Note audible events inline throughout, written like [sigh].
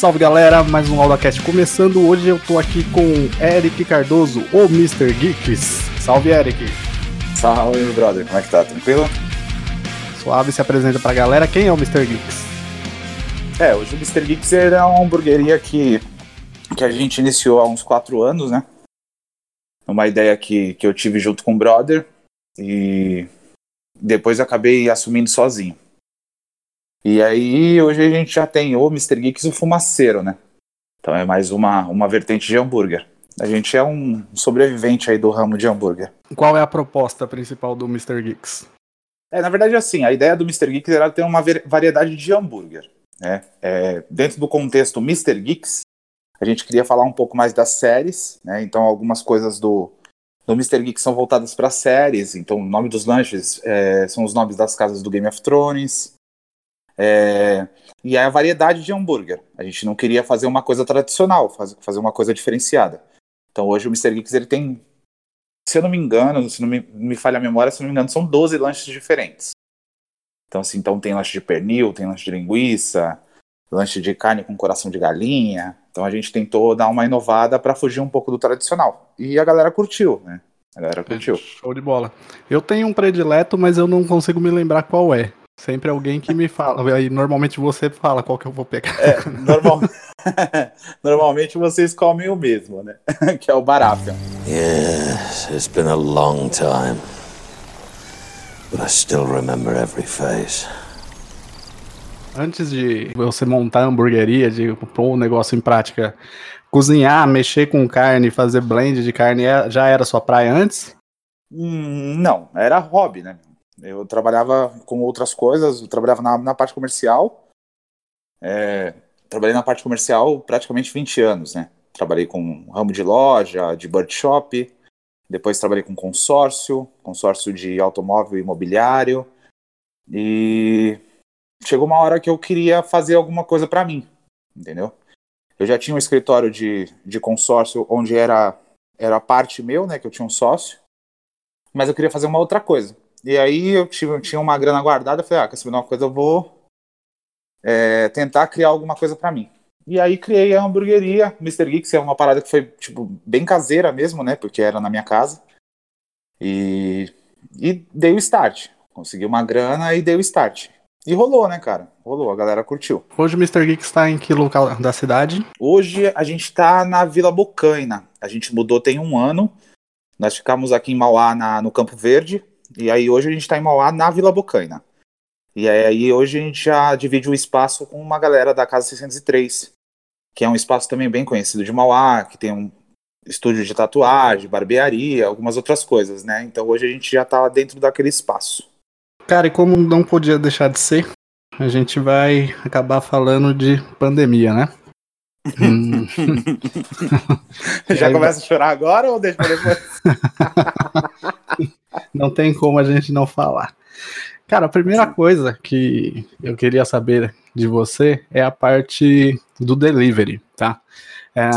Salve galera, mais um AudaCast começando. Hoje eu tô aqui com Eric Cardoso, o Mr. Geeks. Salve Eric. Salve meu brother, como é que tá? Tranquilo? Suave se apresenta pra galera. Quem é o Mr. Geeks? É, hoje o Mr. Geeks é uma hamburgueria que, que a gente iniciou há uns 4 anos, né? Uma ideia que, que eu tive junto com o brother e depois acabei assumindo sozinho. E aí, hoje a gente já tem o Mr. Geeks e o Fumaceiro, né? Então é mais uma, uma vertente de hambúrguer. A gente é um sobrevivente aí do ramo de hambúrguer. Qual é a proposta principal do Mr. Geeks? É, na verdade, assim, a ideia do Mr. Geeks era ter uma variedade de hambúrguer. Né? É, dentro do contexto Mr. Geeks, a gente queria falar um pouco mais das séries, né? Então, algumas coisas do, do Mr. Geeks são voltadas para séries. Então, o nome dos lanches é, são os nomes das casas do Game of Thrones. É, e é a variedade de hambúrguer. A gente não queria fazer uma coisa tradicional, fazer uma coisa diferenciada. Então hoje o Mr. Geeks ele tem, se eu não me engano, se não me, me falha a memória, se não me engano, são 12 lanches diferentes. Então assim, então tem lanche de pernil, tem lanche de linguiça, lanche de carne com coração de galinha. Então a gente tentou dar uma inovada para fugir um pouco do tradicional. E a galera curtiu, né? A galera curtiu. Show de bola. Eu tenho um predileto, mas eu não consigo me lembrar qual é. Sempre alguém que me fala. Aí normalmente você fala qual que eu vou pegar. É, normal... [laughs] normalmente vocês comem o mesmo, né? [laughs] que é o barafa. Yes, it's been a long time. But I still remember every face. Antes de você montar a hamburgueria, de pôr o negócio em prática, cozinhar, mexer com carne, fazer blend de carne, é, já era sua praia antes? Hum, não, era hobby, né? Eu trabalhava com outras coisas, eu trabalhava na, na parte comercial. É, trabalhei na parte comercial praticamente 20 anos, né? Trabalhei com ramo de loja, de bird shop, depois trabalhei com consórcio, consórcio de automóvel e imobiliário. E chegou uma hora que eu queria fazer alguma coisa para mim, entendeu? Eu já tinha um escritório de, de consórcio onde era, era parte meu, né? Que eu tinha um sócio. Mas eu queria fazer uma outra coisa. E aí eu, tive, tinha uma grana guardada, eu falei, ah, quer saber uma coisa, eu vou é, tentar criar alguma coisa para mim. E aí criei a hamburgueria Mr. Geeks, é uma parada que foi, tipo, bem caseira mesmo, né, porque era na minha casa. E, e dei o start. Consegui uma grana e dei o start. E rolou, né, cara? Rolou, a galera curtiu. Hoje o Mr. Geeks está em que local da cidade? Hoje a gente está na Vila Bocaina. A gente mudou tem um ano. Nós ficamos aqui em Mauá, na, no Campo Verde. E aí hoje a gente está em Mauá, na Vila Bocaina. E aí hoje a gente já divide o espaço com uma galera da Casa 603, que é um espaço também bem conhecido de Mauá, que tem um estúdio de tatuagem, barbearia, algumas outras coisas, né? Então hoje a gente já está dentro daquele espaço. Cara, e como não podia deixar de ser, a gente vai acabar falando de pandemia, né? Hum. [laughs] Já começa a chorar agora ou deixa pra depois? [laughs] não tem como a gente não falar. Cara, a primeira coisa que eu queria saber de você é a parte do delivery, tá? É,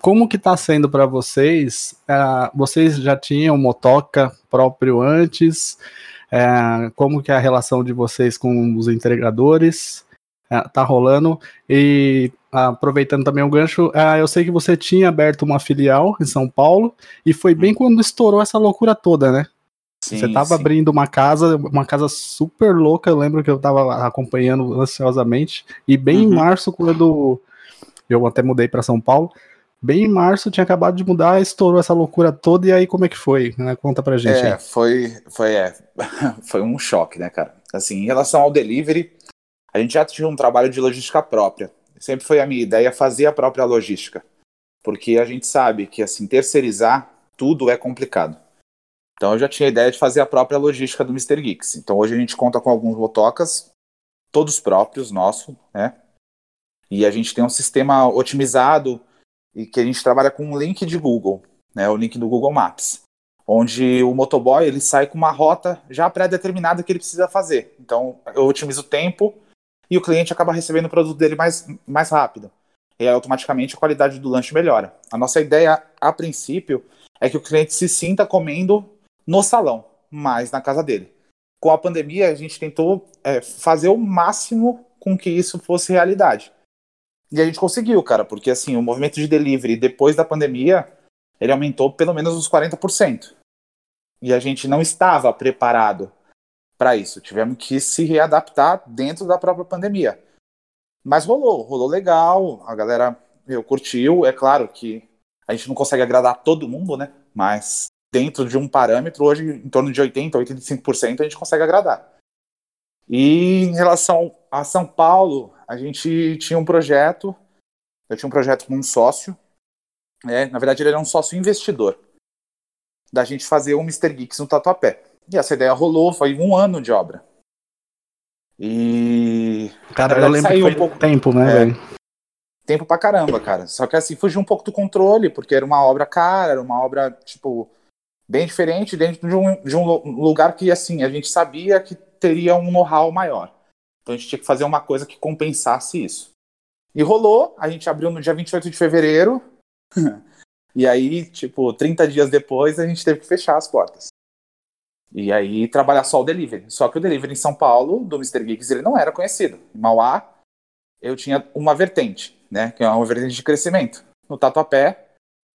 como que tá sendo para vocês? É, vocês já tinham motoca próprio antes? É, como que é a relação de vocês com os entregadores? É, tá rolando? E aproveitando também o gancho, é, eu sei que você tinha aberto uma filial em São Paulo e foi bem quando estourou essa loucura toda, né? Sim, você tava sim. abrindo uma casa, uma casa super louca, eu lembro que eu tava acompanhando ansiosamente, e bem uhum. em março, quando eu até mudei para São Paulo, bem em março tinha acabado de mudar, estourou essa loucura toda, e aí como é que foi? Né? Conta pra gente. É, aí. foi, foi, é, [laughs] foi um choque, né, cara? Assim, em relação ao delivery, a gente já tinha um trabalho de logística própria. Sempre foi a minha ideia fazer a própria logística. Porque a gente sabe que, assim, terceirizar tudo é complicado. Então eu já tinha a ideia de fazer a própria logística do Mr. Geeks. Então hoje a gente conta com alguns motocas, todos próprios, nosso, né? E a gente tem um sistema otimizado e que a gente trabalha com um link de Google, né? O link do Google Maps, onde o motoboy ele sai com uma rota já pré-determinada que ele precisa fazer. Então eu otimizo o tempo e o cliente acaba recebendo o produto dele mais, mais rápido. E aí, automaticamente a qualidade do lanche melhora. A nossa ideia, a princípio, é que o cliente se sinta comendo no salão, mas na casa dele. Com a pandemia, a gente tentou é, fazer o máximo com que isso fosse realidade. E a gente conseguiu, cara, porque assim, o movimento de delivery depois da pandemia, ele aumentou pelo menos uns 40%. E a gente não estava preparado para isso. Tivemos que se readaptar dentro da própria pandemia. Mas rolou, rolou legal, a galera meu, curtiu. É claro que a gente não consegue agradar todo mundo, né? Mas dentro de um parâmetro, hoje em torno de 80%, 85% a gente consegue agradar. E em relação a São Paulo, a gente tinha um projeto, eu tinha um projeto com um sócio, né? na verdade ele era um sócio investidor, da gente fazer o Mr. Geeks no Tatuapé. E essa ideia rolou, foi um ano de obra. E. Cara, verdade, eu lembro que foi um pouco tempo, né, é, velho? Tempo pra caramba, cara. Só que assim, fugiu um pouco do controle, porque era uma obra cara, era uma obra, tipo, bem diferente dentro de um, de um lugar que, assim, a gente sabia que teria um know-how maior. Então a gente tinha que fazer uma coisa que compensasse isso. E rolou, a gente abriu no dia 28 de fevereiro, [laughs] e aí, tipo, 30 dias depois, a gente teve que fechar as portas. E aí trabalhar só o delivery. Só que o delivery em São Paulo, do Mr. Geeks, ele não era conhecido. Em Mauá, eu tinha uma vertente, né? Que é uma vertente de crescimento. No Tatuapé,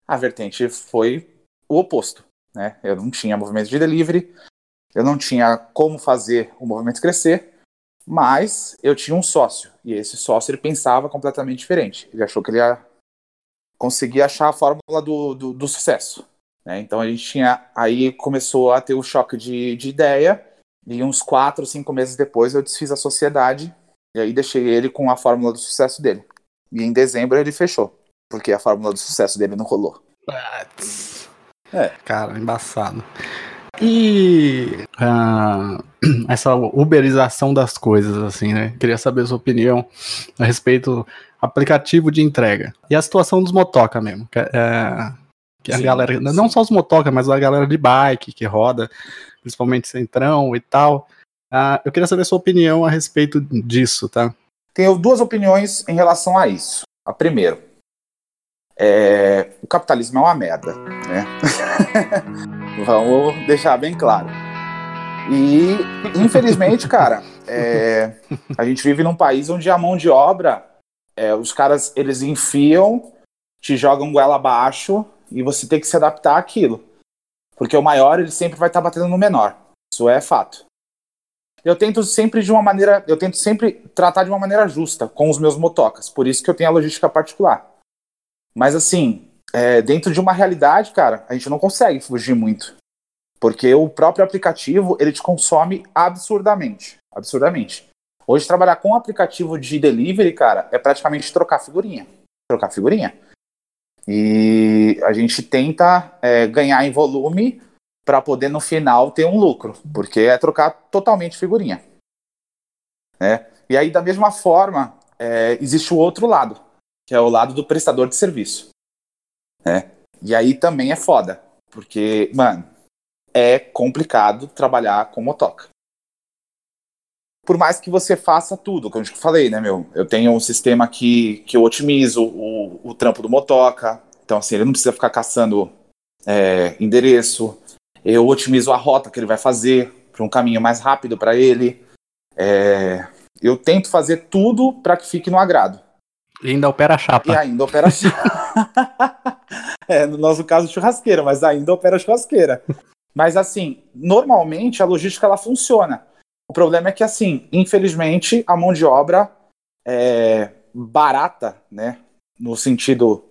a vertente foi o oposto, né? Eu não tinha movimento de delivery, eu não tinha como fazer o movimento crescer, mas eu tinha um sócio. E esse sócio, ele pensava completamente diferente. Ele achou que ele ia conseguir achar a fórmula do, do, do sucesso. Né? Então a gente tinha. Aí começou a ter o choque de, de ideia, e uns quatro, cinco meses depois eu desfiz a sociedade, e aí deixei ele com a fórmula do sucesso dele. E em dezembro ele fechou, porque a fórmula do sucesso dele não rolou. É. Cara, embaçado. E uh, [clears throat] essa uberização das coisas, assim, né? Queria saber a sua opinião a respeito do aplicativo de entrega. E a situação dos motoca mesmo. Que, é, que sim, a galera, sim. não só os motoca, mas a galera de bike que roda, principalmente centrão e tal. Uh, eu queria saber a sua opinião a respeito disso, tá? Tenho duas opiniões em relação a isso. A primeira, é, o capitalismo é uma merda, né? [laughs] Vamos deixar bem claro. E, infelizmente, cara, é, a gente vive num país onde a mão de obra, é, os caras, eles enfiam, te jogam goela abaixo e você tem que se adaptar àquilo. Porque o maior, ele sempre vai estar tá batendo no menor. Isso é fato. Eu tento sempre de uma maneira, eu tento sempre tratar de uma maneira justa com os meus motocas. Por isso que eu tenho a logística particular. Mas assim, é, dentro de uma realidade, cara, a gente não consegue fugir muito. Porque o próprio aplicativo, ele te consome absurdamente. Absurdamente. Hoje, trabalhar com aplicativo de delivery, cara, é praticamente trocar figurinha. Trocar figurinha. E a gente tenta é, ganhar em volume para poder no final ter um lucro, porque é trocar totalmente figurinha. Né? E aí, da mesma forma, é, existe o outro lado, que é o lado do prestador de serviço. Né? E aí também é foda, porque, mano, é complicado trabalhar com motoca. Por mais que você faça tudo, como eu falei, né, meu? Eu tenho um sistema que, que eu otimizo o, o trampo do motoca. Então, assim, ele não precisa ficar caçando é, endereço. Eu otimizo a rota que ele vai fazer para um caminho mais rápido para ele. É, eu tento fazer tudo para que fique no agrado. E ainda opera chapa. E ainda opera chapa. [laughs] é, no nosso caso, churrasqueira, mas ainda opera churrasqueira. Mas, assim, normalmente a logística ela funciona. O problema é que, assim, infelizmente, a mão de obra é barata, né? No sentido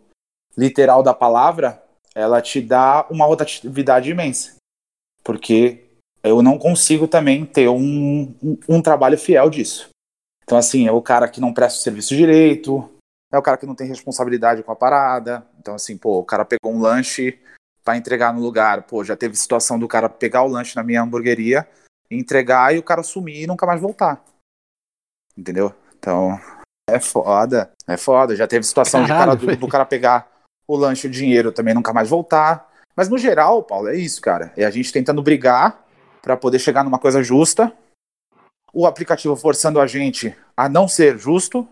literal da palavra, ela te dá uma rotatividade imensa. Porque eu não consigo também ter um, um, um trabalho fiel disso. Então, assim, é o cara que não presta o serviço direito, é o cara que não tem responsabilidade com a parada. Então, assim, pô, o cara pegou um lanche para entregar no lugar. Pô, já teve situação do cara pegar o lanche na minha hamburgueria entregar e o cara sumir e nunca mais voltar. Entendeu? Então, é foda. É foda. Já teve situação Caralho, de cara, do, do, cara pegar o lanche e o dinheiro também nunca mais voltar. Mas no geral, Paulo, é isso, cara. É a gente tentando brigar para poder chegar numa coisa justa. O aplicativo forçando a gente a não ser justo.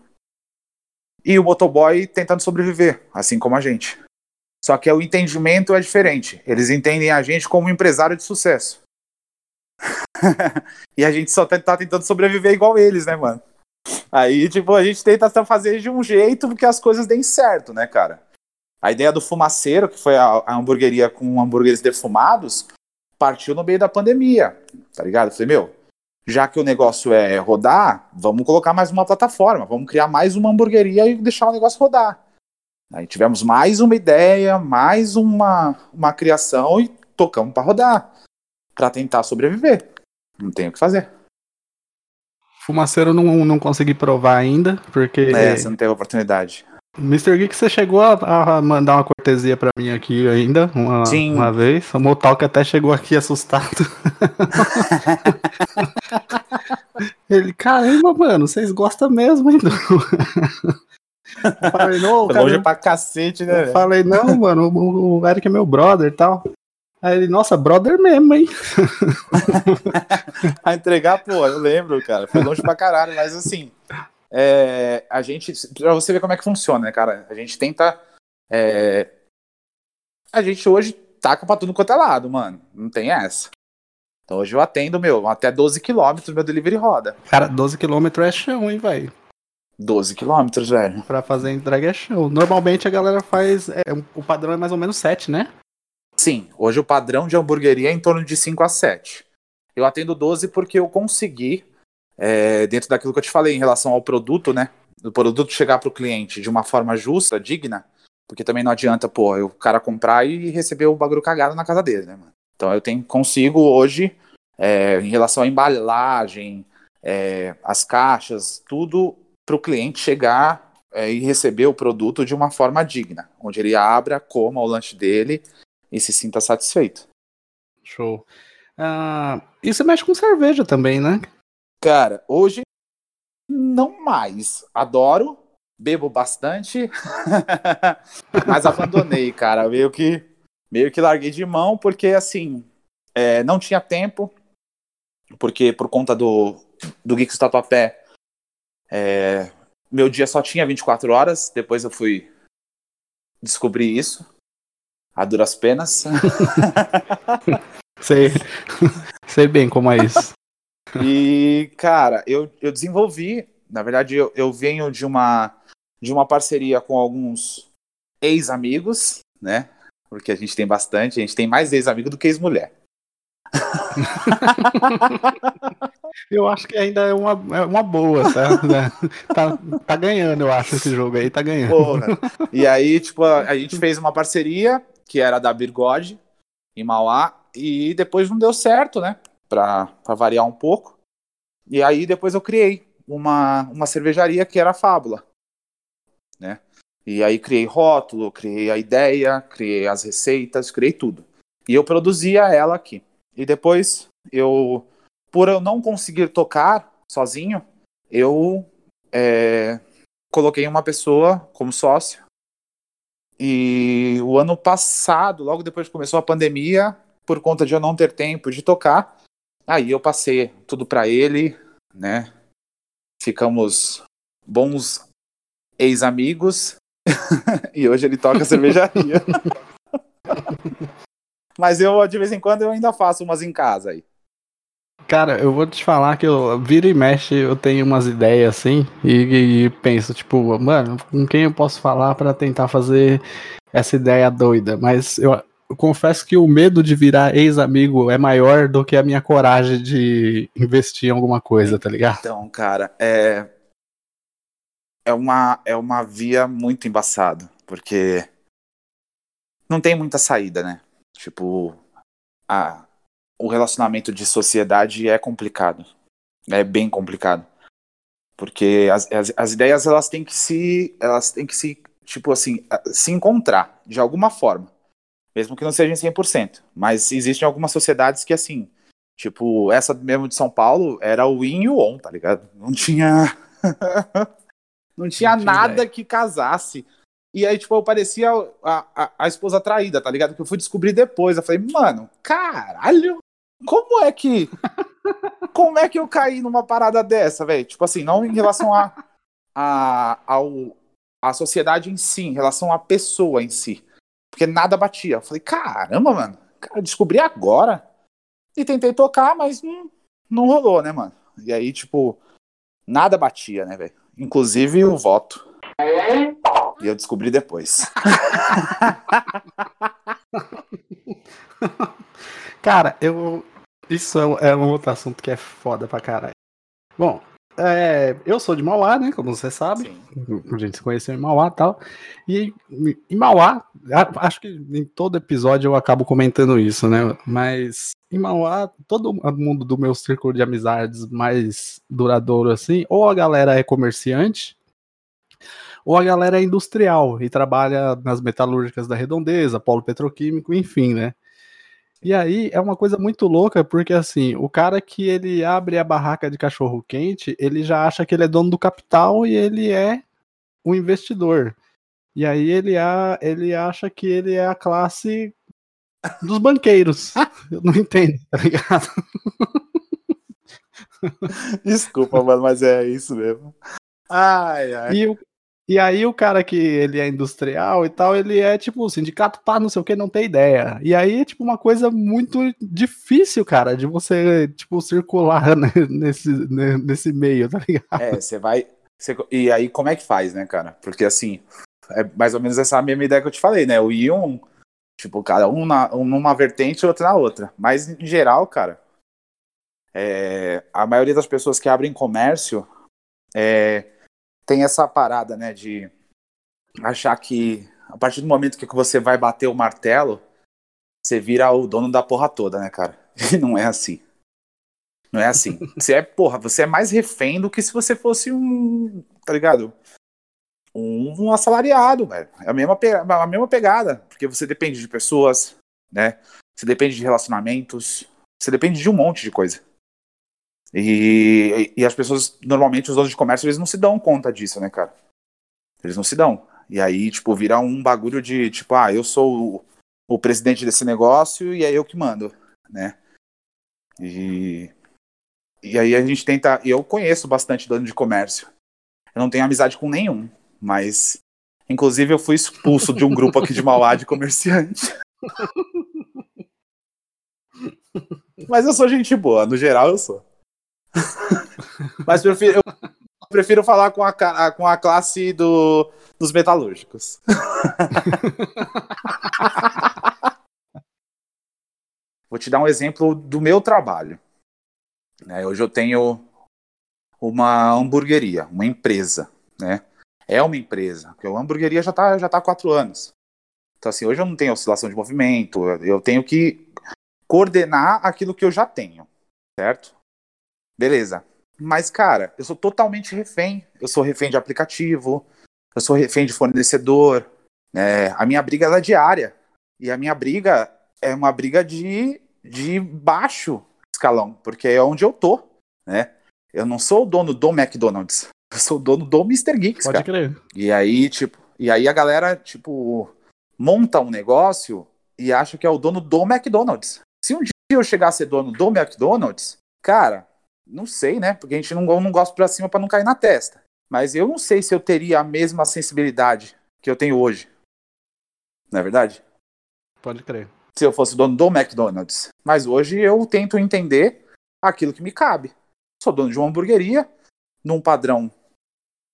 E o motoboy tentando sobreviver, assim como a gente. Só que o entendimento é diferente. Eles entendem a gente como um empresário de sucesso. [laughs] e a gente só tá, tá, tentando sobreviver igual eles, né, mano? Aí, tipo, a gente tenta fazer de um jeito que as coisas deem certo, né, cara? A ideia do fumaceiro, que foi a, a hamburgueria com hambúrgueres defumados, partiu no meio da pandemia, tá ligado? Eu falei, meu, já que o negócio é rodar, vamos colocar mais uma plataforma, vamos criar mais uma hamburgueria e deixar o negócio rodar. Aí tivemos mais uma ideia, mais uma, uma criação e tocamos para rodar, para tentar sobreviver. Não tem o que fazer. Fumaceiro não, não consegui provar ainda, porque. É, você não teve oportunidade. Mr. Geek, você chegou a, a, mandar uma cortesia pra mim aqui ainda, uma, Sim. uma vez. O Motalk até chegou aqui assustado. [laughs] Ele, caramba, mano, vocês gostam mesmo, hein? [laughs] falei, não, cara, longe pra cacete, né? falei, não, mano, o, o Eric é meu brother e tal. Aí ele, nossa, brother mesmo, hein? [laughs] a entregar, pô, eu lembro, cara. Foi longe pra caralho, mas assim, é, a gente, pra você ver como é que funciona, né, cara? A gente tenta. É, a gente hoje taca pra tudo quanto é lado, mano. Não tem essa. Então hoje eu atendo, meu, até 12 km meu delivery roda. Cara, 12 km é chão, hein, velho? 12 km, velho. Pra fazer entrega é chão. Normalmente a galera faz. É, o padrão é mais ou menos 7, né? Sim, hoje o padrão de hamburgueria é em torno de 5 a 7. Eu atendo 12 porque eu consegui, é, dentro daquilo que eu te falei em relação ao produto, né? Do produto chegar para o cliente de uma forma justa, digna, porque também não adianta, pô, o cara comprar e receber o bagulho cagado na casa dele, né, mano? Então eu tenho, consigo hoje, é, em relação à embalagem, é, as caixas, tudo para o cliente chegar é, e receber o produto de uma forma digna, onde ele abra, coma o lanche dele e se sinta satisfeito. Show. Uh, e você mexe com cerveja também, né? Cara, hoje não mais. Adoro, bebo bastante, [laughs] mas abandonei, cara. Meio que, meio que larguei de mão porque assim é, não tinha tempo, porque por conta do do Geeks Tatuapé, é, meu dia só tinha 24 horas. Depois eu fui descobrir isso a duras penas. [laughs] sei, [laughs] sei bem como é isso. [laughs] E, cara, eu, eu desenvolvi, na verdade, eu, eu venho de uma, de uma parceria com alguns ex-amigos, né? Porque a gente tem bastante, a gente tem mais ex-amigo do que ex-mulher. eu acho que ainda é uma, é uma boa, tá? tá? tá? ganhando, eu acho, esse jogo aí, tá ganhando. Porra. E aí, tipo, a, a gente fez uma parceria que era da Birgode, em Mauá, e depois não deu certo, né? Pra variar um pouco. E aí depois eu criei uma, uma cervejaria que era Fábula, né? E aí criei rótulo, criei a ideia, criei as receitas, criei tudo. E eu produzia ela aqui. E depois eu, por eu não conseguir tocar sozinho, eu é, coloquei uma pessoa como sócio e o ano passado, logo depois que começou a pandemia, por conta de eu não ter tempo de tocar, aí eu passei tudo para ele, né? Ficamos bons ex-amigos [laughs] e hoje ele toca cervejaria. [laughs] Mas eu, de vez em quando, eu ainda faço umas em casa aí. Cara, eu vou te falar que eu vira e mexe, eu tenho umas ideias assim, e, e penso, tipo, mano, com quem eu posso falar para tentar fazer essa ideia doida? Mas eu, eu confesso que o medo de virar ex-amigo é maior do que a minha coragem de investir em alguma coisa, tá ligado? Então, cara, é. É uma, é uma via muito embaçada, porque não tem muita saída, né? Tipo, a, o relacionamento de sociedade é complicado. É bem complicado. Porque as, as, as, ideias elas têm que se elas têm que se tipo assim, se encontrar de alguma forma. Mesmo que não sejam 100%, mas existem algumas sociedades que assim, tipo, essa mesmo de São Paulo era o in e o on, tá ligado? Não tinha [laughs] não tinha não nada tinha que casasse. E aí, tipo, eu parecia a, a, a, esposa traída, tá ligado? Que eu fui descobrir depois. Eu falei, mano, caralho, como é que. [laughs] como é que eu caí numa parada dessa, velho? Tipo assim, não em relação a, a, ao, sociedade em si, em relação à pessoa em si. Porque nada batia. Eu falei, caramba, mano, cara, descobri agora. E tentei tocar, mas não, não rolou, né, mano? E aí, tipo, nada batia, né, velho? inclusive o voto. E eu descobri depois. [laughs] Cara, eu. Isso é, é um outro assunto que é foda pra caralho. Bom, é, eu sou de Mauá, né? Como você sabe. Sim. A gente se conheceu em Mauá e tal. E em Mauá, acho que em todo episódio eu acabo comentando isso, né? Mas em Mauá, todo mundo do meu círculo de amizades mais duradouro, assim, ou a galera é comerciante, ou a galera é industrial e trabalha nas metalúrgicas da redondeza, polo petroquímico, enfim, né? E aí é uma coisa muito louca, porque assim, o cara que ele abre a barraca de cachorro quente, ele já acha que ele é dono do capital e ele é um investidor. E aí ele, a, ele acha que ele é a classe dos banqueiros. [laughs] Eu não entendo, tá ligado? Desculpa, mano, mas é isso mesmo. Ai, ai. E o, e aí o cara que ele é industrial e tal, ele é tipo sindicato pá, não sei o que, não tem ideia. E aí é tipo uma coisa muito difícil, cara, de você tipo circular [laughs] né, nesse, né, nesse meio, tá ligado? É, você vai e aí como é que faz, né, cara? Porque assim, é mais ou menos essa mesma ideia que eu te falei, né? O Ion, tipo, cara, um, na, um numa vertente e outro na outra. Mas em geral, cara, é, a maioria das pessoas que abrem comércio é, tem essa parada, né, de achar que a partir do momento que você vai bater o martelo, você vira o dono da porra toda, né, cara? E [laughs] não é assim. Não é assim. [laughs] Você é, porra, você é mais refém do que se você fosse um, tá ligado? Um, um assalariado, velho. É a mesma, a mesma pegada, porque você depende de pessoas, né? Você depende de relacionamentos, você depende de um monte de coisa. E, e as pessoas, normalmente, os donos de comércio, eles não se dão conta disso, né, cara? Eles não se dão. E aí, tipo, vira um bagulho de, tipo, ah, eu sou o, o presidente desse negócio e é eu que mando, né? E, e aí a gente tenta. Eu conheço bastante dono de comércio. Eu não tenho amizade com nenhum, mas. Inclusive, eu fui expulso de um grupo aqui de Mauá de comerciante. [laughs] mas eu sou gente boa, no geral eu sou. [laughs] Mas prefiro, eu prefiro falar com a, com a classe do, dos metalúrgicos. [laughs] Vou te dar um exemplo do meu trabalho. É, hoje eu tenho uma hamburgueria, uma empresa, né? É uma empresa, porque a hamburgueria já está já tá há quatro anos. Então, assim, hoje eu não tenho oscilação de movimento, eu tenho que coordenar aquilo que eu já tenho, certo? Beleza. Mas, cara, eu sou totalmente refém. Eu sou refém de aplicativo, eu sou refém de fornecedor. É, a minha briga é diária. E a minha briga é uma briga de, de baixo escalão, porque é onde eu tô, né? Eu não sou o dono do McDonald's. [laughs] Eu sou o dono do Mr. Geeks, Pode cara. crer. E aí, tipo, e aí a galera, tipo, monta um negócio e acha que é o dono do McDonald's. Se um dia eu chegar a ser dono do McDonald's, cara, não sei, né? Porque a gente não, não gosta pra cima para não cair na testa. Mas eu não sei se eu teria a mesma sensibilidade que eu tenho hoje. Não é verdade? Pode crer. Se eu fosse dono do McDonald's. Mas hoje eu tento entender aquilo que me cabe. Sou dono de uma hamburgueria, num padrão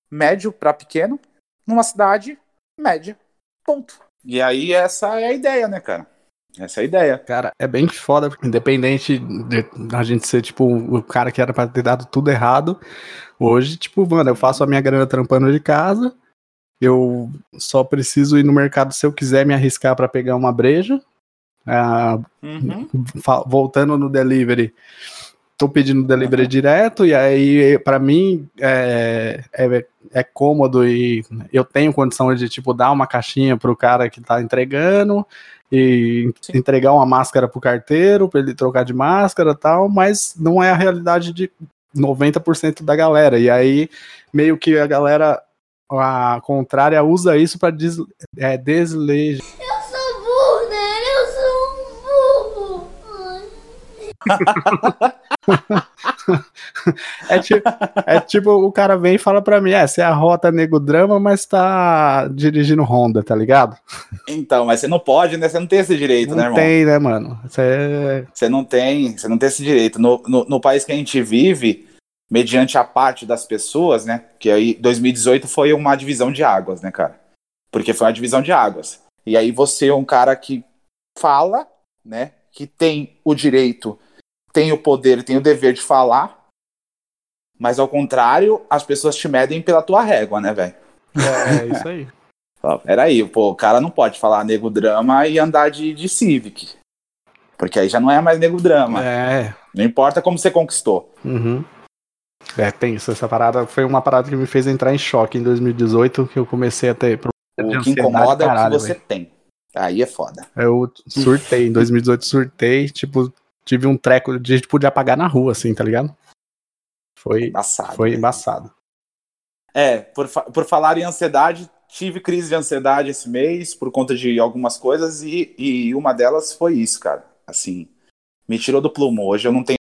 médio para pequeno, numa cidade média. Ponto. E aí essa é a ideia, né, cara? Essa é a ideia. Cara, é bem foda, independente de a gente ser, tipo, o cara que era pra ter dado tudo errado. Hoje, tipo, mano, eu faço a minha grana trampando de casa. Eu só preciso ir no mercado se eu quiser me arriscar para pegar uma breja. Ah, uhum. Voltando no delivery, tô pedindo delivery uhum. direto, e aí, para mim, é, é, é, cômodo e eu tenho condição de, tipo, dar uma caixinha pro cara que tá entregando e Sim. entregar uma máscara pro carteiro para ele trocar de máscara tal, mas não é a realidade de 90% da galera. E aí meio que a galera a contrária usa isso para des, é, deslegitimar é, tipo, é tipo, o cara vem e fala pra mim, é, você é a rota nego drama, mas tá dirigindo Honda, tá ligado? Então, mas você não pode, né? Você não tem esse direito, não né, irmão? Não tem, né, mano? Você... você não tem, você não tem esse direito. No, no, no, país que a gente vive, mediante a parte das pessoas, né? Que aí 2018 foi uma divisão de águas, né, cara? Porque foi uma divisão de águas. E aí você é um cara que fala, né? Que tem o direito, tem o poder, tem o dever de falar. Mas ao contrário, as pessoas te medem pela tua régua, né, velho? É, é isso aí. [laughs] Peraí, pô, o cara não pode falar nego drama e andar de, de Civic. Porque aí já não é mais nego drama. É. Não importa como você conquistou. Uhum. É, tenso. Essa parada foi uma parada que me fez entrar em choque em 2018, que eu comecei a ter O que incomoda é o que você véio. tem. Aí é foda. Eu surtei, em 2018 surtei, tipo, tive um treco de tipo, de apagar na rua, assim, tá ligado? Foi embaçado. Foi né? embaçado. É, por, por falar em ansiedade, tive crise de ansiedade esse mês por conta de algumas coisas e, e uma delas foi isso, cara. Assim, me tirou do plumo. Hoje eu não tenho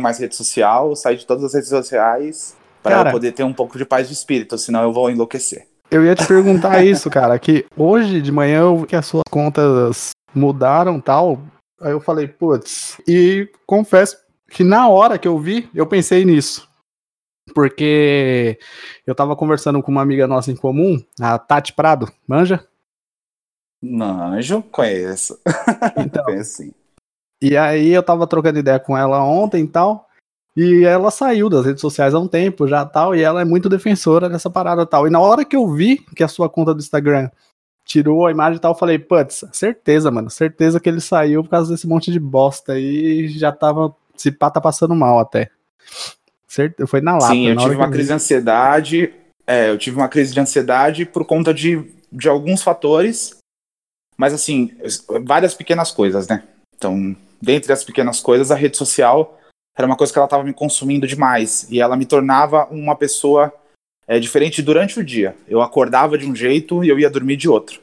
mais rede social, saí de todas as redes sociais para poder ter um pouco de paz de espírito, senão eu vou enlouquecer. Eu ia te perguntar isso, cara, que hoje de manhã eu vi que as suas contas mudaram tal. Aí eu falei, putz, e confesso que na hora que eu vi, eu pensei nisso. Porque eu tava conversando com uma amiga nossa em comum, a Tati Prado, manja? Manjo, conheço. [laughs] Então, conheço sim. E aí eu tava trocando ideia com ela ontem e tal. E ela saiu das redes sociais há um tempo já tal, e ela é muito defensora dessa parada tal. E na hora que eu vi que a sua conta do Instagram tirou a imagem e tal, eu falei, putz, certeza, mano, certeza que ele saiu por causa desse monte de bosta aí, já tava, se pá, tá passando mal até. Certo, foi na lata. Sim, eu tive uma crise de ansiedade, é, eu tive uma crise de ansiedade por conta de, de alguns fatores, mas assim, várias pequenas coisas, né? Então, dentre as pequenas coisas, a rede social era uma coisa que ela estava me consumindo demais e ela me tornava uma pessoa é, diferente durante o dia. Eu acordava de um jeito e eu ia dormir de outro.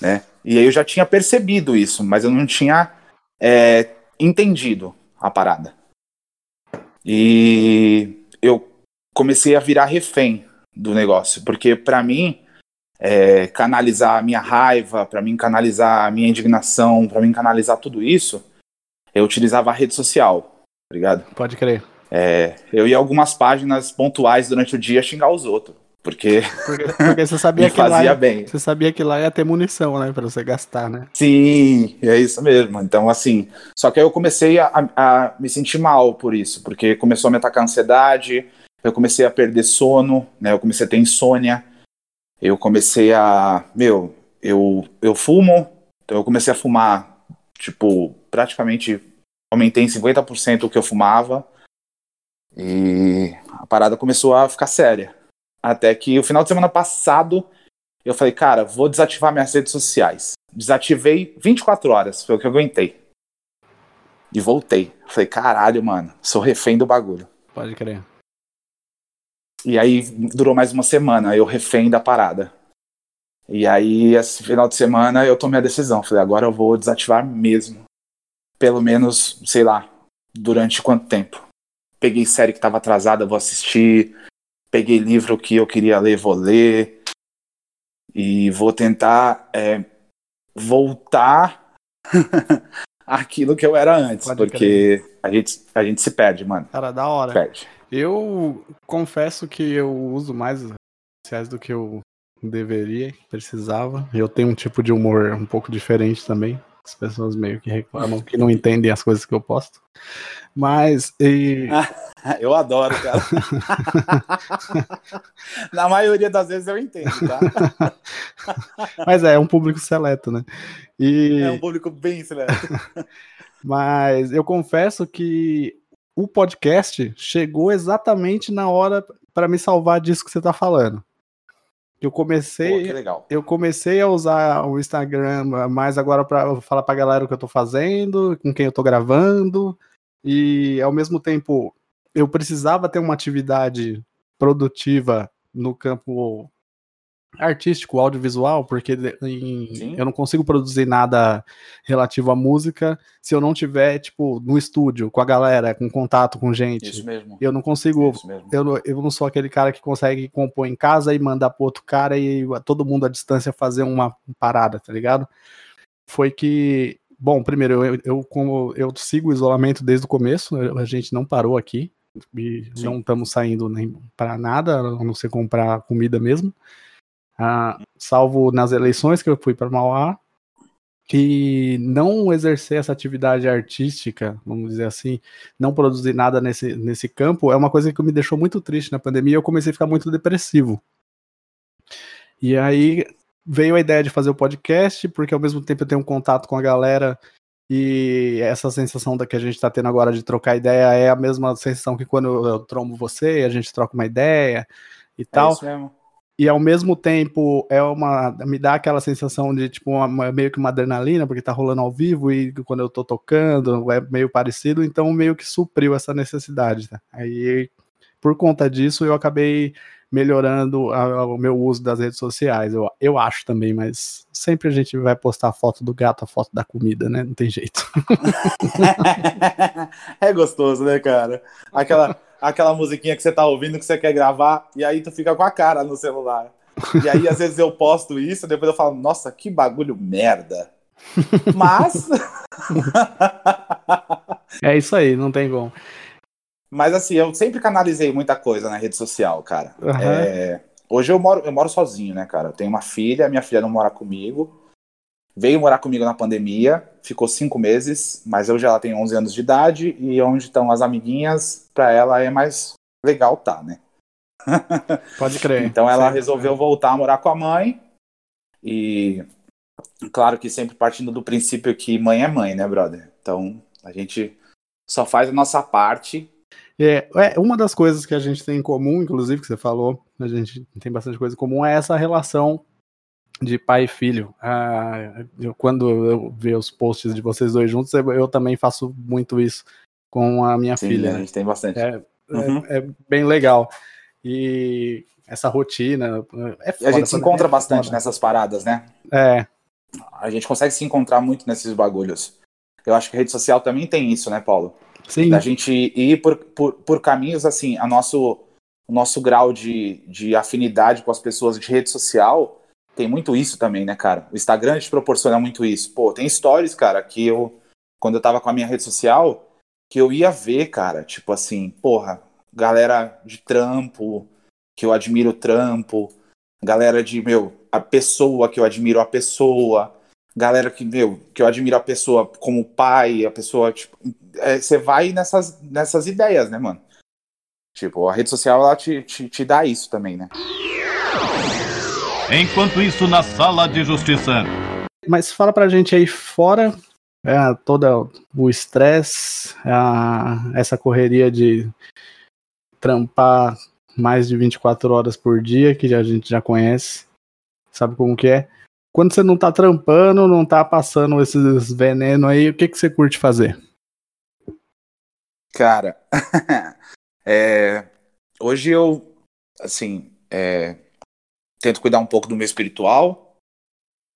Né? E aí eu já tinha percebido isso, mas eu não tinha é, entendido a parada. E eu comecei a virar refém do negócio, porque para mim é, canalizar a minha raiva, para mim canalizar a minha indignação, para mim canalizar tudo isso, eu utilizava a rede social, tá ligado? Pode crer. É, eu ia algumas páginas pontuais durante o dia xingar os outros. Porque, porque, porque você sabia [laughs] que lá ia, bem. Você sabia que lá ia ter munição, né, para você gastar, né? Sim, é isso mesmo. Então, assim, só que aí eu comecei a, a me sentir mal por isso, porque começou a me atacar a ansiedade, eu comecei a perder sono, né? Eu comecei a ter insônia eu comecei a. Meu, eu, eu fumo, então eu comecei a fumar, tipo, praticamente aumentei em 50% o que eu fumava. E a parada começou a ficar séria. Até que o final de semana passado eu falei, cara, vou desativar minhas redes sociais. Desativei 24 horas, foi o que eu aguentei. E voltei. Falei, caralho, mano, sou refém do bagulho. Pode crer. E aí durou mais uma semana, eu refém da parada. E aí, esse final de semana, eu tomei a decisão. Falei, agora eu vou desativar mesmo. Pelo menos, sei lá, durante quanto tempo. Peguei série que estava atrasada, vou assistir. Peguei livro que eu queria ler, vou ler. E vou tentar é, voltar [laughs] aquilo que eu era antes. Pode porque a gente, a gente se perde, mano. Cara, da hora. Perde. Eu confesso que eu uso mais redes sociais do que eu deveria, precisava. Eu tenho um tipo de humor um pouco diferente também. As pessoas meio que reclamam que não entendem as coisas que eu posto. Mas. E... [laughs] eu adoro, cara. [laughs] Na maioria das vezes eu entendo, tá? [laughs] Mas é, é um público seleto, né? E... É um público bem seleto. Mas eu confesso que o podcast chegou exatamente na hora para me salvar disso que você tá falando. Eu comecei, Pô, eu comecei a usar o Instagram mais agora para falar para galera o que eu tô fazendo, com quem eu tô gravando, e ao mesmo tempo eu precisava ter uma atividade produtiva no campo artístico, audiovisual, porque em, eu não consigo produzir nada relativo à música se eu não tiver, tipo, no estúdio, com a galera, com contato com gente. Isso mesmo. Eu não consigo. Eu não, eu não sou aquele cara que consegue compor em casa e mandar pro outro cara e todo mundo à distância fazer uma parada, tá ligado? Foi que. Bom, primeiro, eu, eu como eu sigo o isolamento desde o começo, a gente não parou aqui. e Sim. não estamos saindo nem para nada, a não ser comprar comida mesmo. Ah, salvo nas eleições que eu fui para Mauá, que não exercer essa atividade artística, vamos dizer assim, não produzir nada nesse, nesse campo, é uma coisa que me deixou muito triste na pandemia. Eu comecei a ficar muito depressivo. E aí veio a ideia de fazer o podcast, porque ao mesmo tempo eu tenho um contato com a galera e essa sensação da que a gente está tendo agora de trocar ideia é a mesma sensação que quando eu trombo você e a gente troca uma ideia e é tal. Isso mesmo. E ao mesmo tempo é uma. me dá aquela sensação de tipo uma, meio que uma adrenalina, porque tá rolando ao vivo e quando eu tô tocando é meio parecido, então meio que supriu essa necessidade. Tá? Aí, por conta disso, eu acabei melhorando a, o meu uso das redes sociais, eu, eu acho também, mas sempre a gente vai postar a foto do gato, a foto da comida, né? Não tem jeito. [laughs] é gostoso, né, cara? Aquela, aquela musiquinha que você tá ouvindo que você quer gravar, e aí tu fica com a cara no celular. E aí, às vezes, eu posto isso, depois eu falo, nossa, que bagulho merda. Mas. [laughs] é isso aí, não tem como. Mas assim, eu sempre canalizei muita coisa na rede social, cara. Uhum. É... Hoje eu moro, eu moro sozinho, né, cara? Eu tenho uma filha, minha filha não mora comigo. Veio morar comigo na pandemia, ficou cinco meses, mas hoje ela tem 11 anos de idade e onde estão as amiguinhas, para ela é mais legal tá, né? [laughs] Pode crer. então ela resolveu voltar a morar com a mãe e claro que sempre partindo do princípio que mãe é mãe, né, brother? Então a gente só faz a nossa parte é, é, uma das coisas que a gente tem em comum, inclusive, que você falou, a gente tem bastante coisa em comum, é essa relação de pai e filho. Ah, eu, quando eu vejo os posts de vocês dois juntos, eu, eu também faço muito isso com a minha Sim, filha. A gente tem bastante. É, é uhum. é, é bem legal. E essa rotina. É foda, a gente se encontra é bastante foda. nessas paradas, né? É. A gente consegue se encontrar muito nesses bagulhos. Eu acho que a rede social também tem isso, né, Paulo? Sim. Da gente ir por, por, por caminhos assim, a nosso, o nosso grau de, de afinidade com as pessoas de rede social tem muito isso também, né, cara? O Instagram te proporciona muito isso. Pô, tem stories, cara, que eu, quando eu tava com a minha rede social, que eu ia ver, cara, tipo assim, porra, galera de trampo, que eu admiro o trampo, galera de, meu, a pessoa que eu admiro a pessoa, galera que, meu, que eu admiro a pessoa como pai, a pessoa, tipo, é, você vai nessas, nessas ideias, né, mano? Tipo, a rede social, ela te, te, te dá isso também, né? Enquanto isso, na sala de justiça. Mas fala pra gente aí, fora é, todo o estresse, essa correria de trampar mais de 24 horas por dia, que a gente já conhece, sabe como que é. Quando você não tá trampando, não tá passando esses venenos aí, o que, que você curte fazer? Cara, [laughs] é, hoje eu, assim, é, tento cuidar um pouco do meu espiritual,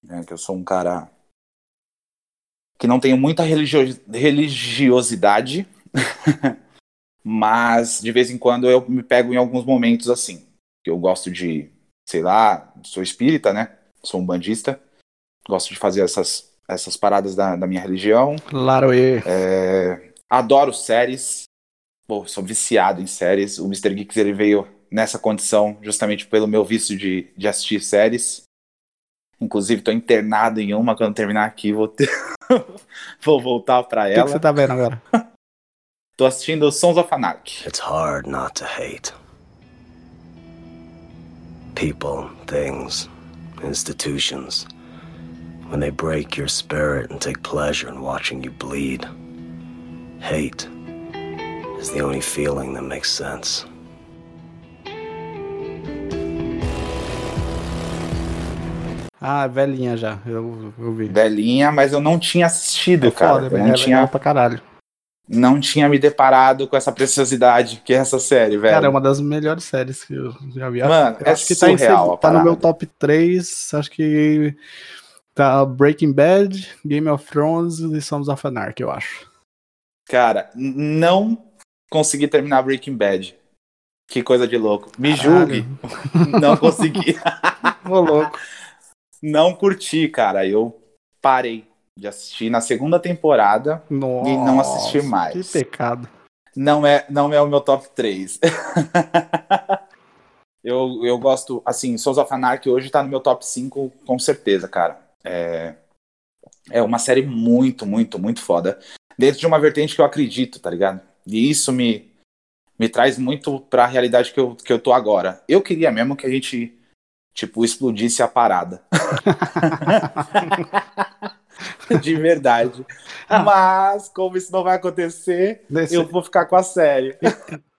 né, que eu sou um cara que não tenho muita religio religiosidade, [laughs] mas de vez em quando eu me pego em alguns momentos assim, que eu gosto de, sei lá, sou espírita, né? Sou um bandista, gosto de fazer essas, essas paradas da, da minha religião. Claro, e... É, Adoro séries. Pô, sou viciado em séries. O Mr. Geeks ele veio nessa condição justamente pelo meu vício de, de assistir séries. Inclusive, tô internado em uma. Quando terminar aqui, vou, ter... [laughs] vou voltar para ela. O que, que, você tá vendo agora? [laughs] tô assistindo Sons of Anarchy. It's hard not to hate. People, things, institutions. When they break your spirit and take pleasure in watching you bleed. Hate is the only feeling that makes sense. Ah, velhinha já, eu, eu vi. Velhinha, mas eu não tinha assistido, é cara. Foda, eu não é tinha pra caralho. Não tinha me deparado com essa preciosidade que é essa série, velho. Cara, é uma das melhores séries que eu já vi. Mano, eu é acho que surreal, tá, em, tá no meu top 3, acho que tá Breaking Bad, Game of Thrones e Sons of Anarchy, eu acho. Cara, não consegui terminar Breaking Bad. Que coisa de louco. Me julgue. [laughs] não consegui. Ô, louco. Não curti, cara. Eu parei de assistir na segunda temporada Nossa, e não assisti mais. Que pecado. não é, não é o meu top 3. [laughs] eu, eu gosto, assim, Souls of Anarchy hoje tá no meu top 5, com certeza, cara. É, é uma série muito, muito, muito foda. Dentro de uma vertente que eu acredito, tá ligado? E isso me, me traz muito pra realidade que eu, que eu tô agora. Eu queria mesmo que a gente, tipo, explodisse a parada. [laughs] [laughs] [laughs] de verdade. Ah. Mas, como isso não vai acontecer, Desse... eu vou ficar com a série.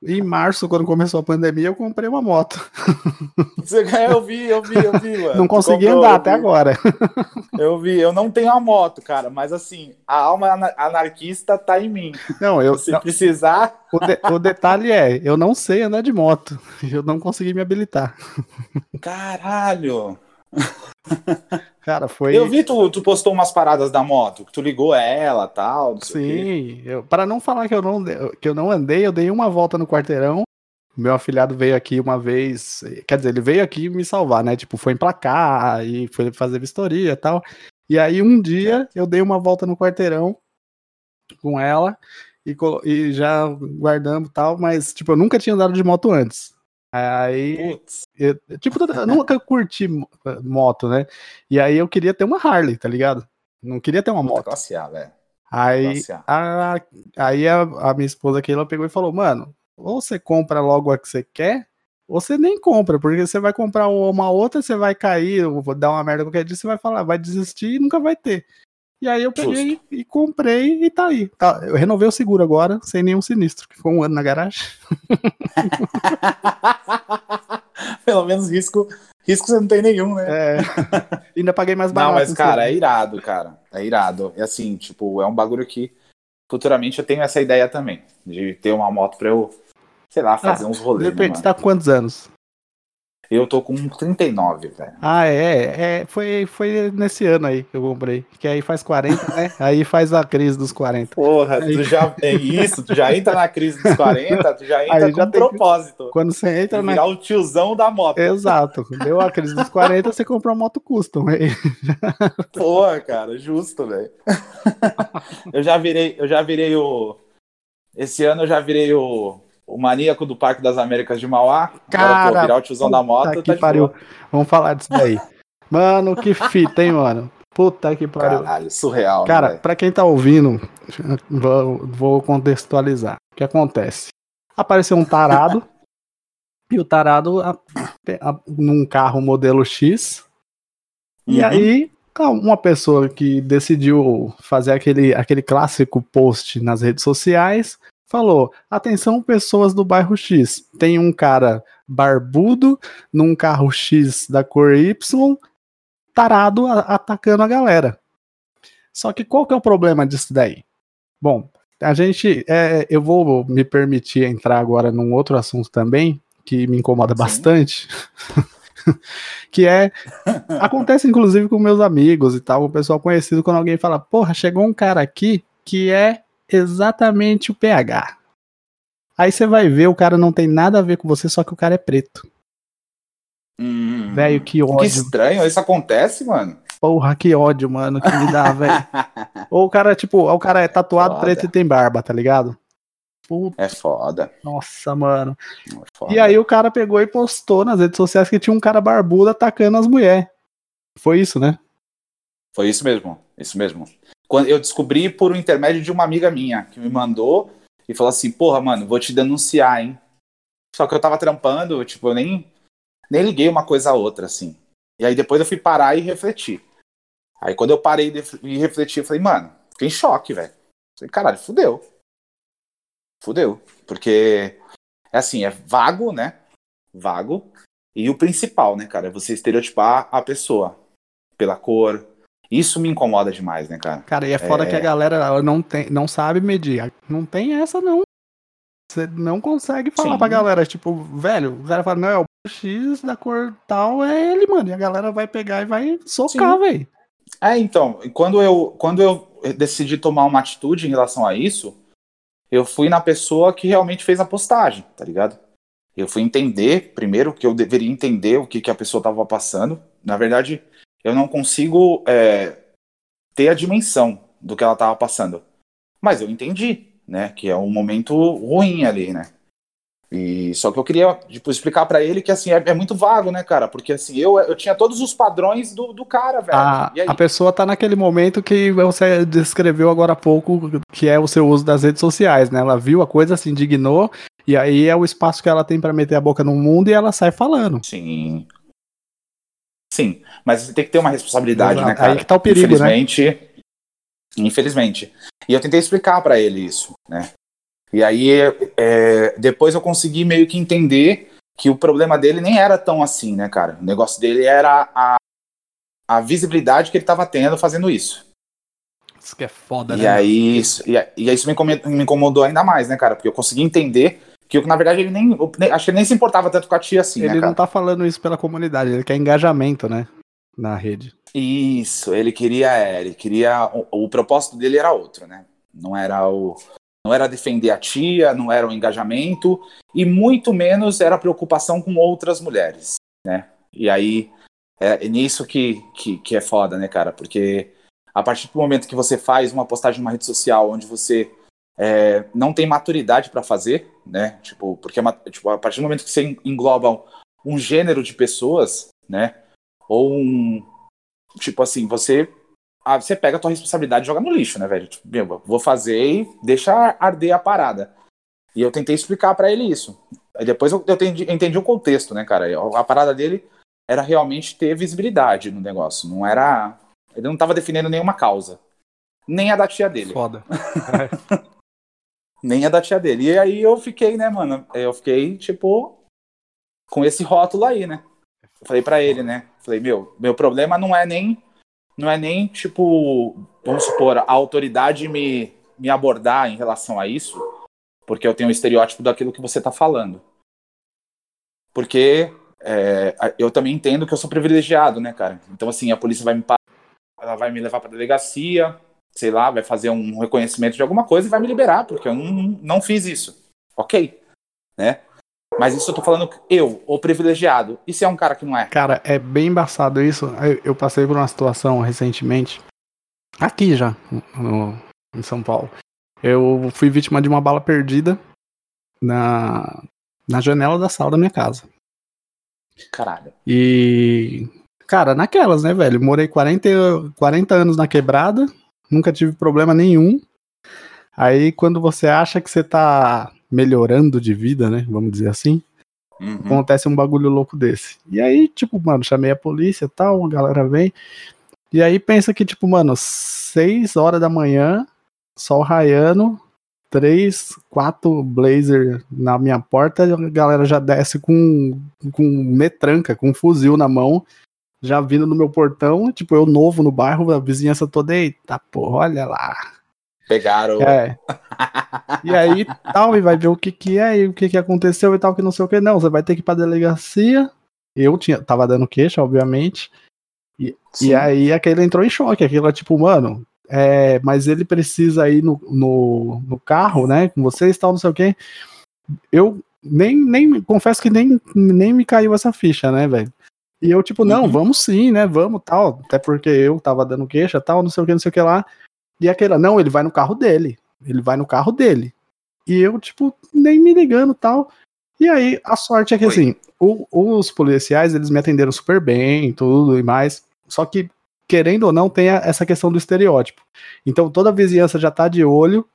Em março, quando começou a pandemia, eu comprei uma moto. Eu vi, eu vi, eu vi, mano. Não consegui Comprou, andar até agora. Eu vi, eu não tenho a moto, cara, mas assim, a alma anarquista tá em mim. Não, eu. Se não, precisar. O, de, o detalhe é, eu não sei andar de moto. Eu não consegui me habilitar. Caralho! [laughs] Cara, foi. Eu vi tu, tu postou umas paradas da moto, que tu ligou ela tal. Sim, eu, para não falar que eu não, que eu não andei, eu dei uma volta no quarteirão. Meu afilhado veio aqui uma vez, quer dizer, ele veio aqui me salvar, né? Tipo, foi emplacar e foi fazer vistoria e tal. E aí um dia eu dei uma volta no quarteirão com ela e, e já guardamos tal, mas tipo, eu nunca tinha andado de moto antes. Aí, eu, tipo, eu nunca curti moto, né? E aí eu queria ter uma Harley, tá ligado? Não queria ter uma moto. Classe A, velho. Aí, a, aí a, a, minha esposa aqui, ela pegou e falou, mano, ou você compra logo a que você quer, ou você nem compra, porque você vai comprar uma outra, você vai cair, vou dar uma merda qualquer dia, você vai falar, vai desistir e nunca vai ter. E aí eu peguei Justo. e comprei e tá aí. Tá, eu renovei o seguro agora, sem nenhum sinistro, que ficou um ano na garagem. [laughs] Pelo menos risco, risco você não tem nenhum, né? É. Ainda paguei mais barato. Não, mas cara, é irado, cara. É irado. E assim, tipo, é um bagulho que futuramente eu tenho essa ideia também, de ter uma moto pra eu, sei lá, fazer ah, uns rolês. Depende, né, você tá com quantos anos? Eu tô com 39, velho. Ah, é, é. Foi, foi nesse ano aí que eu comprei. Que aí faz 40, né? [laughs] Aí faz a crise dos 40. Porra, aí... tu já é isso, tu já entra na crise dos 40, tu já entra aí com já um propósito. Que... Quando você entra na. Virar o tiozão da moto. Exato. Deu a crise dos 40, você comprou uma moto custom. Aí. [laughs] Porra, cara, justo, velho. [laughs] eu já virei, eu já virei o. Esse ano eu já virei o o maníaco do Parque das Américas de Mauá. Cara, Agora, virar o tiozão da moto. Que tá pariu. Vamos falar disso daí. Mano, que fita, hein, mano? Puta que pariu. Caralho, surreal. Cara, né, pra quem tá ouvindo, vou, vou contextualizar. O que acontece? Apareceu um tarado. e o tarado a, a, num carro modelo X. Uhum. E aí, uma pessoa que decidiu fazer aquele, aquele clássico post nas redes sociais falou: atenção, pessoas do bairro X. Tem um cara barbudo num carro X da cor Y, tarado a, atacando a galera. Só que qual que é o problema disso daí? Bom, a gente. É, eu vou me permitir entrar agora num outro assunto também, que me incomoda Sim. bastante. [laughs] que é. Acontece inclusive com meus amigos e tal, o pessoal conhecido, quando alguém fala, porra, chegou um cara aqui que é exatamente o pH. Aí você vai ver, o cara não tem nada a ver com você, só que o cara é preto. Hum, velho, que ódio. Que estranho, isso acontece, mano. Porra, que ódio, mano, que me dá, [laughs] velho. Ou o cara, tipo, o cara é tatuado foda. preto e tem barba, tá ligado? Puta. É foda. Nossa, mano. É foda. E aí o cara pegou e postou nas redes sociais que tinha um cara barbudo atacando as mulheres. Foi isso, né? Foi isso mesmo, isso mesmo. Eu descobri por intermédio de uma amiga minha que me mandou e falou assim: Porra, mano, vou te denunciar, hein? Só que eu tava trampando, tipo, eu nem, nem liguei uma coisa a outra, assim. E aí depois eu fui parar e refletir. Aí quando eu parei e refleti, eu falei, mano, fiquei em choque, velho. Falei, caralho, fudeu. Fudeu. Porque é assim, é vago, né? Vago. E o principal, né, cara, é você estereotipar a pessoa pela cor, isso me incomoda demais, né, cara? Cara, e é foda é... que a galera não, tem, não sabe medir. Não tem essa, não. Você não consegue falar Sim. pra galera, tipo, velho, o cara fala, não, é o X da cor tal, é ele, mano. E a galera vai pegar e vai socar, velho. É, então, quando eu, quando eu decidi tomar uma atitude em relação a isso, eu fui na pessoa que realmente fez a postagem, tá ligado? Eu fui entender, primeiro, que eu deveria entender o que, que a pessoa tava passando. Na verdade, eu não consigo é, ter a dimensão do que ela estava passando. Mas eu entendi. né? Que é um momento ruim ali, né? E só que eu queria tipo, explicar para ele que assim é, é, muito vago, né, cara? Porque assim, eu, eu tinha todos os padrões do, do cara, velho. A, a pessoa tá naquele momento que você descreveu agora há pouco, que é o seu uso das redes sociais, né? Ela viu a coisa, se indignou, e aí é o espaço que ela tem para meter a boca no mundo e ela sai falando. Sim. Sim, mas você tem que ter uma responsabilidade, Exato. né, cara? Aí que tá o perigo, infelizmente, né? Infelizmente. E eu tentei explicar para ele isso, né? E aí, é, depois eu consegui meio que entender que o problema dele nem era tão assim, né, cara? O negócio dele era a, a visibilidade que ele estava tendo fazendo isso. Isso que é foda, e né? Aí, isso, e, e aí isso me incomodou, me incomodou ainda mais, né, cara? Porque eu consegui entender que, na verdade, ele nem. Acho que ele nem se importava tanto com a tia assim, Ele né, não tá falando isso pela comunidade, ele quer engajamento, né? Na rede. Isso, ele queria. É, ele queria. O, o propósito dele era outro, né? Não era o não era defender a tia, não era o engajamento, e muito menos era preocupação com outras mulheres, né? E aí, é, é nisso que, que, que, é foda, né, cara? Porque a partir do momento que você faz uma postagem numa rede social onde você é, não tem maturidade para fazer, né? Tipo, porque é tipo, a partir do momento que você engloba um gênero de pessoas, né? Ou um. Tipo assim, você ah, você pega a tua responsabilidade e joga no lixo, né, velho? Tipo, meu, vou fazer e deixa arder a parada. E eu tentei explicar para ele isso. Aí depois eu, eu entendi, entendi, o contexto, né, cara? A parada dele era realmente ter visibilidade no negócio. Não era. Ele não tava defendendo nenhuma causa. Nem a da tia dele. Foda. [laughs] Nem a da tia dele. E aí eu fiquei, né, mano? Eu fiquei, tipo, com esse rótulo aí, né? Eu falei para ele, né? Falei, meu, meu problema não é nem não é nem tipo, vamos supor, a autoridade me, me abordar em relação a isso, porque eu tenho um estereótipo daquilo que você está falando. Porque é, eu também entendo que eu sou privilegiado, né, cara? Então, assim, a polícia vai me parar, ela vai me levar para delegacia, sei lá, vai fazer um reconhecimento de alguma coisa e vai me liberar, porque eu não, não fiz isso. Ok, né? Mas isso eu tô falando eu, o privilegiado. E se é um cara que não é? Cara, é bem embaçado isso. Eu passei por uma situação recentemente, aqui já, no, em São Paulo. Eu fui vítima de uma bala perdida na, na janela da sala da minha casa. Caralho. E. Cara, naquelas, né, velho? Morei 40, 40 anos na quebrada, nunca tive problema nenhum. Aí quando você acha que você tá melhorando de vida, né? Vamos dizer assim. Uhum. Acontece um bagulho louco desse. E aí, tipo, mano, chamei a polícia e tal, a galera vem. E aí pensa que, tipo, mano, 6 horas da manhã, sol raiando, três, quatro blazer na minha porta, a galera já desce com, com metranca, com um fuzil na mão, já vindo no meu portão, tipo, eu novo no bairro, a vizinhança toda, eita porra, olha lá. Pegaram. É. E aí, tal, e vai ver o que que é, e o que que aconteceu e tal, que não sei o que. Não, você vai ter que ir pra delegacia. Eu tinha, tava dando queixa, obviamente. E, e aí aquele entrou em choque. Aquilo é tipo, mano, é, mas ele precisa ir no, no, no carro, né, com vocês e tal, não sei o que. Eu nem, nem, confesso que nem, nem me caiu essa ficha, né, velho. E eu, tipo, não, uhum. vamos sim, né? Vamos tal. Até porque eu tava dando queixa tal, não sei o que, não sei o que lá. E aquela, não, ele vai no carro dele. Ele vai no carro dele. E eu, tipo, nem me ligando tal. E aí, a sorte é que, Oi. assim, o, os policiais, eles me atenderam super bem, tudo e mais. Só que, querendo ou não, tem a, essa questão do estereótipo. Então, toda a vizinhança já tá de olho,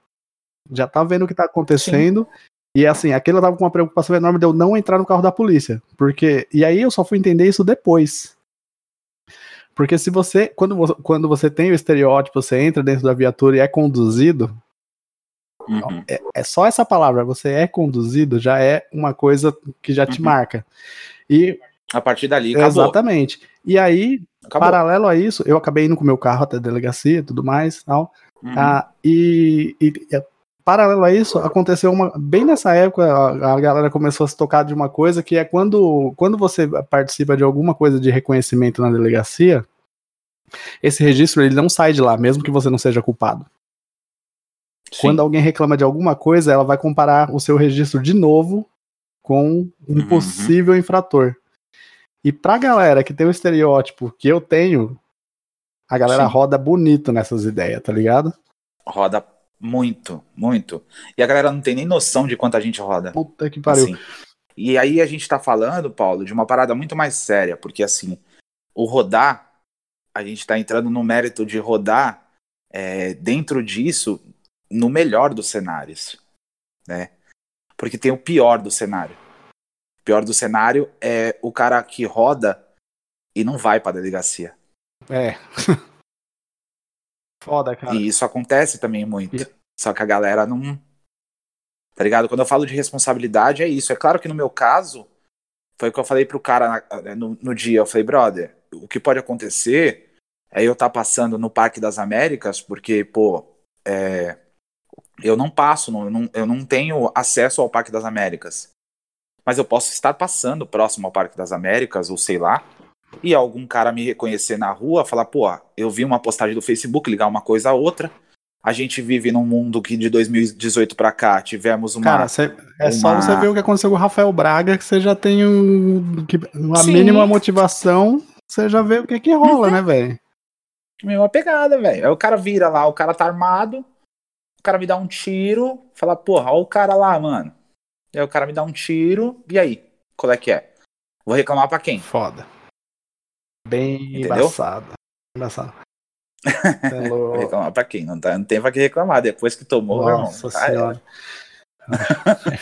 já tá vendo o que tá acontecendo. Sim. E assim, aquilo tava com uma preocupação enorme de eu não entrar no carro da polícia. Porque. E aí eu só fui entender isso depois. Porque se você quando, você, quando você tem o estereótipo, você entra dentro da viatura e é conduzido, uhum. é, é, só essa palavra, você é conduzido, já é uma coisa que já te uhum. marca. E a partir dali, acabou. Exatamente. E aí, acabou. paralelo a isso, eu acabei indo com o meu carro até a delegacia, tudo mais, tal. Uhum. Ah, e, e, e paralelo a isso, aconteceu uma. Bem nessa época, a, a, galera começou a se tocar de uma coisa que é quando, quando você participa de alguma coisa de reconhecimento na delegacia, esse registro ele não sai de lá, mesmo que você não seja culpado. Sim. Quando alguém reclama de alguma coisa, ela vai comparar o seu registro de novo com um uhum. possível infrator. E pra galera que tem o estereótipo que eu tenho, a galera Sim. roda bonito nessas ideias, tá ligado? Roda Muito, muito. E a galera não tem nem noção de quanta gente roda. Puta que pariu. Assim. E aí a gente tá falando, Paulo, de uma parada muito mais séria, porque assim, o rodar, a gente tá entrando no mérito de rodar é, dentro disso no melhor dos cenários, né? Porque tem o pior do cenário. O pior do cenário é o cara que roda e não vai pra delegacia. É. [laughs] Foda, cara. E isso acontece também muito. Só que a galera não. Tá ligado? Quando eu falo de responsabilidade, é isso. É claro que no meu caso, foi o que eu falei pro cara na, no, no, dia. Eu falei, brother, o que pode acontecer é eu estar tá passando no Parque das Américas, porque, pô, é, eu não passo, não, não, eu não tenho acesso ao Parque das Américas. Mas eu posso estar passando próximo ao Parque das Américas, ou sei lá, e algum cara me reconhecer na rua, falar, pô, eu vi uma postagem do Facebook, ligar uma coisa a outra. A gente vive num mundo que de 2018 para cá tivemos uma. Cara, cê, é uma... só você ver o que aconteceu com o Rafael Braga, que você já tem um, que, uma Sim. mínima motivação, você já vê o que que rola, né, velho? Mesma pegada, velho. Aí o cara vira lá, o cara tá armado, o cara me dá um tiro, fala, porra, olha o cara lá, mano. Aí o cara me dá um tiro, e aí? Qual é que é? Vou reclamar pra quem? Foda. Bem Entendeu? embaçado. Embaçado. [laughs] Vou reclamar pra quem? Não, tá, não tem pra que reclamar. Depois que tomou, Nossa irmão. Tá, senhora.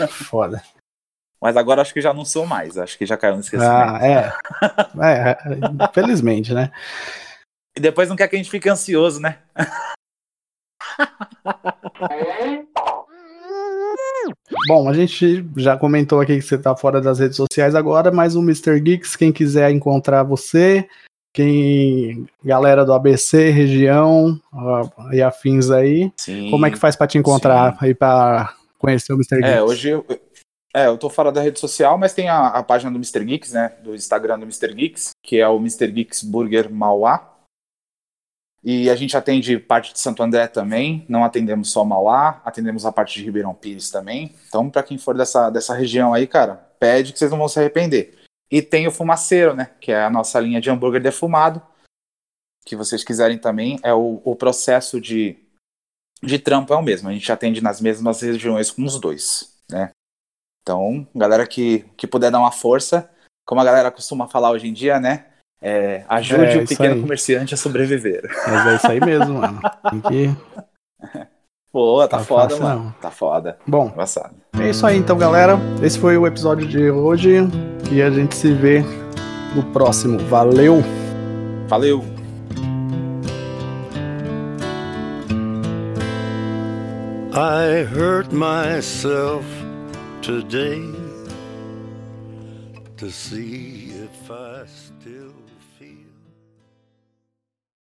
É. [laughs] Foda. Mas agora acho que já não sou mais. Acho que já caiu no esquecimento. Ah, é. é. Infelizmente, né? E depois não quer que a gente fique ansioso, né? [laughs] Bom, a gente já comentou aqui que você tá fora das redes sociais agora, mas o Mr. Geeks, quem quiser encontrar você, quem galera do ABC, região e afins aí, sim, como é que faz para te encontrar sim. aí para conhecer o Mr. É, Geeks? É, hoje eu, é, eu tô fora da rede social, mas tem a, a página do Mr. Geeks, né, do Instagram do Mr. Geeks, que é o Mr. Geeks Burger Mauá. E a gente atende parte de Santo André também, não atendemos só Mauá, atendemos a parte de Ribeirão Pires também. Então, para quem for dessa, dessa região aí, cara, pede que vocês não vão se arrepender. E tem o Fumaceiro, né, que é a nossa linha de hambúrguer defumado, que vocês quiserem também, é o, o processo de, de trampo é o mesmo, a gente atende nas mesmas regiões com os dois, né. Então, galera que, que puder dar uma força, como a galera costuma falar hoje em dia, né, é, ajude é, o pequeno aí. comerciante a sobreviver. Mas é isso aí mesmo, mano. Tem que. [laughs] Pô, tá, tá foda, fácil, mano. Não. Tá foda. Bom, Engraçado. é isso aí então, galera. Esse foi o episódio de hoje. E a gente se vê no próximo. Valeu! Valeu! I hurt myself today to see